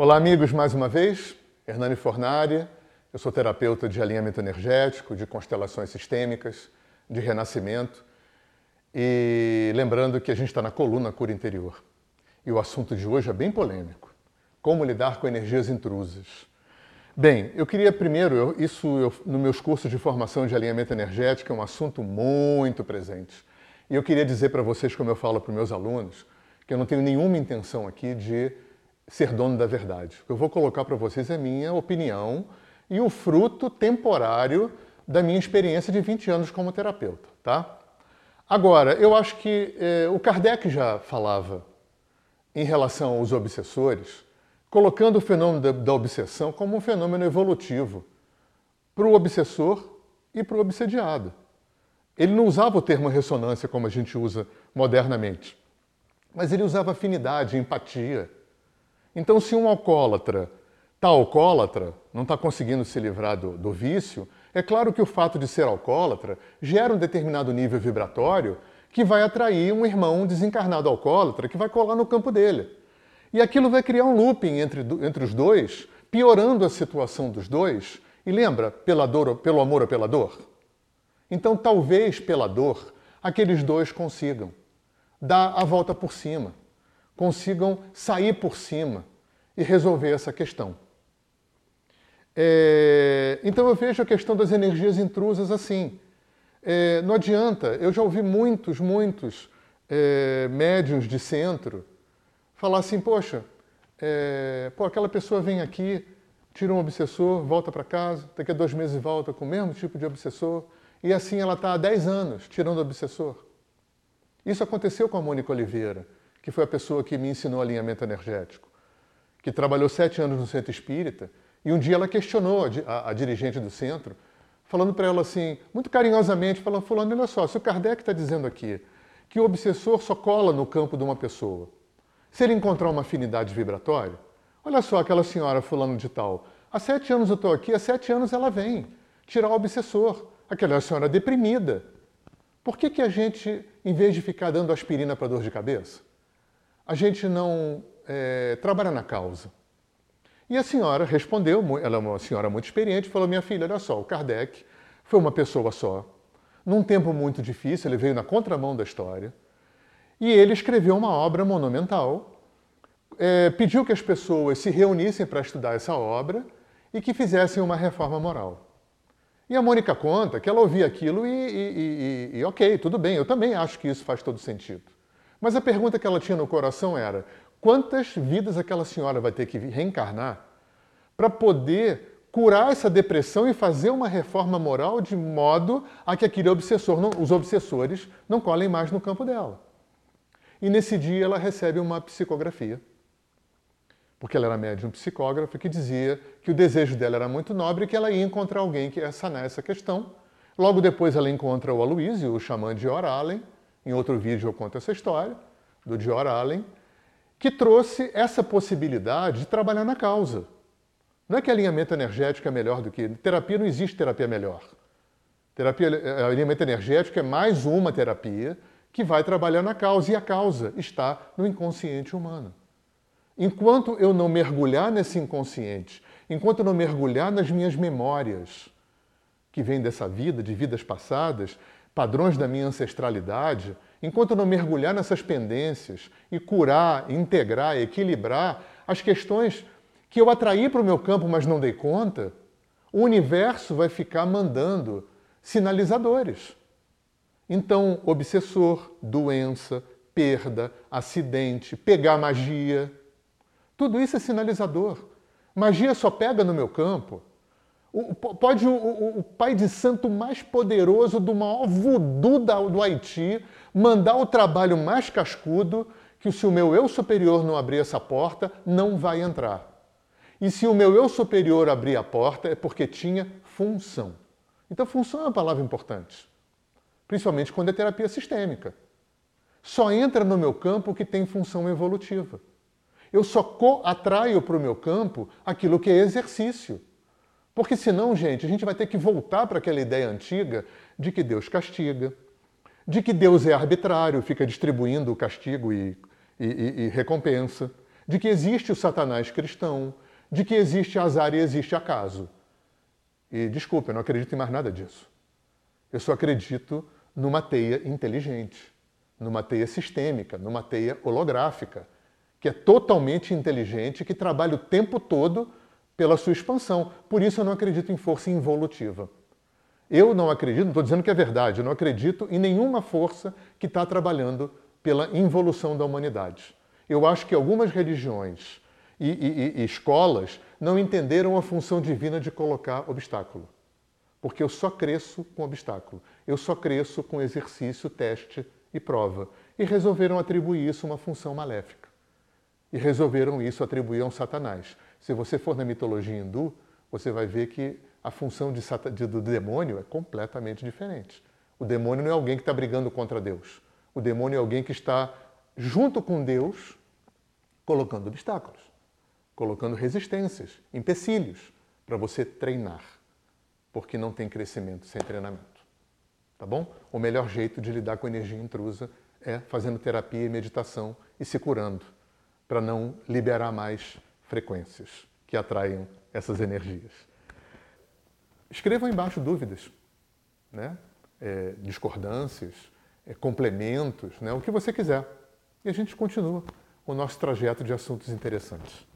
Olá, amigos, mais uma vez. Hernani Fornari, eu sou terapeuta de alinhamento energético, de constelações sistêmicas, de renascimento. E lembrando que a gente está na coluna Cura Interior. E o assunto de hoje é bem polêmico: como lidar com energias intrusas. Bem, eu queria primeiro, eu, isso eu, meus cursos de formação de alinhamento energético é um assunto muito presente. E eu queria dizer para vocês, como eu falo para meus alunos, que eu não tenho nenhuma intenção aqui de ser dono da verdade. O que eu vou colocar para vocês é minha opinião e o fruto temporário da minha experiência de 20 anos como terapeuta, tá? Agora, eu acho que eh, o Kardec já falava em relação aos obsessores, colocando o fenômeno da, da obsessão como um fenômeno evolutivo para o obsessor e para o obsediado. Ele não usava o termo ressonância como a gente usa modernamente, mas ele usava afinidade, empatia. Então, se um alcoólatra está alcoólatra, não está conseguindo se livrar do, do vício, é claro que o fato de ser alcoólatra gera um determinado nível vibratório que vai atrair um irmão desencarnado alcoólatra que vai colar no campo dele. E aquilo vai criar um looping entre, entre os dois, piorando a situação dos dois. E lembra, pela dor, pelo amor ou pela dor? Então, talvez pela dor, aqueles dois consigam dar a volta por cima consigam sair por cima e resolver essa questão. É, então eu vejo a questão das energias intrusas assim. É, não adianta, eu já ouvi muitos, muitos é, de centro falar assim, poxa, é, pô, aquela pessoa vem aqui, tira um obsessor, volta para casa, daqui a dois meses volta com o mesmo tipo de obsessor, e assim ela está há 10 anos tirando obsessor. Isso aconteceu com a Mônica Oliveira que foi a pessoa que me ensinou alinhamento energético, que trabalhou sete anos no centro espírita, e um dia ela questionou a, a dirigente do centro, falando para ela assim, muito carinhosamente, falando, fulano, olha só, se o Kardec está dizendo aqui que o obsessor só cola no campo de uma pessoa, se ele encontrar uma afinidade vibratória, olha só aquela senhora fulano de tal, há sete anos eu estou aqui, há sete anos ela vem tirar o obsessor, aquela senhora deprimida. Por que, que a gente, em vez de ficar dando aspirina para dor de cabeça, a gente não é, trabalha na causa. E a senhora respondeu, ela é uma senhora muito experiente, falou: Minha filha, olha só, o Kardec foi uma pessoa só, num tempo muito difícil, ele veio na contramão da história, e ele escreveu uma obra monumental, é, pediu que as pessoas se reunissem para estudar essa obra e que fizessem uma reforma moral. E a Mônica conta que ela ouvia aquilo e, e, e, e ok, tudo bem, eu também acho que isso faz todo sentido. Mas a pergunta que ela tinha no coração era: quantas vidas aquela senhora vai ter que reencarnar para poder curar essa depressão e fazer uma reforma moral de modo a que aquele obsessor, não, os obsessores não colhem mais no campo dela? E nesse dia ela recebe uma psicografia. Porque ela era médium psicógrafa que dizia que o desejo dela era muito nobre e que ela ia encontrar alguém que ia sanar essa questão. Logo depois ela encontra o Aloysio, o xamã de Oralen, em outro vídeo eu conto essa história, do Dior Allen, que trouxe essa possibilidade de trabalhar na causa. Não é que alinhamento energético é melhor do que. Terapia não existe terapia melhor. Terapia, eh, alinhamento energético é mais uma terapia que vai trabalhar na causa, e a causa está no inconsciente humano. Enquanto eu não mergulhar nesse inconsciente, enquanto eu não mergulhar nas minhas memórias que vêm dessa vida, de vidas passadas, padrões da minha ancestralidade, enquanto eu não mergulhar nessas pendências e curar, integrar, equilibrar as questões que eu atraí para o meu campo, mas não dei conta, o universo vai ficar mandando sinalizadores. Então, obsessor, doença, perda, acidente, pegar magia, tudo isso é sinalizador. Magia só pega no meu campo pode o, o, o, pai de santo mais poderoso do maior voodoo da, do Haiti mandar o trabalho mais cascudo que se o meu eu superior não abrir essa porta, não vai entrar. E se o meu eu superior abrir a porta, é porque tinha função. Então, função é uma palavra importante, principalmente quando é terapia sistêmica. Só entra no meu campo o que tem função evolutiva. Eu só atraio para o meu campo aquilo que é exercício. Porque senão, gente, a gente vai ter que voltar para aquela ideia antiga de que Deus castiga, de que Deus é arbitrário, fica distribuindo castigo e, e, e recompensa, de que existe o Satanás cristão, de que existe azar e existe acaso. E desculpe, eu não acredito em mais nada disso. Eu só acredito numa teia inteligente, numa teia sistêmica, numa teia holográfica, que é totalmente inteligente, que trabalha o tempo todo pela sua expansão. Por isso eu não acredito em força involutiva. Eu não acredito, não estou dizendo que é verdade, eu não acredito em nenhuma força que está trabalhando pela involução da humanidade. Eu acho que algumas religiões e, e, e, escolas não entenderam a função divina de colocar obstáculo. Porque eu só cresço com obstáculo. Eu só cresço com exercício, teste e prova. E resolveram atribuir isso uma função maléfica. E resolveram isso atribuir a um Satanás. Se você for na mitologia hindu, você vai ver que a função de, de, do demônio é completamente diferente. O demônio não é alguém que está brigando contra Deus. O demônio é alguém que está junto com Deus colocando obstáculos, colocando resistências, empecilhos para você treinar, porque não tem crescimento sem treinamento. Tá bom? O melhor jeito de lidar com energia intrusa é fazendo terapia e meditação e se curando, para não liberar mais frequências que atraiam essas energias. Escrevam embaixo dúvidas, né? É, discordâncias, é, complementos, né? o que você quiser. E a gente continua o nosso trajeto de assuntos interessantes.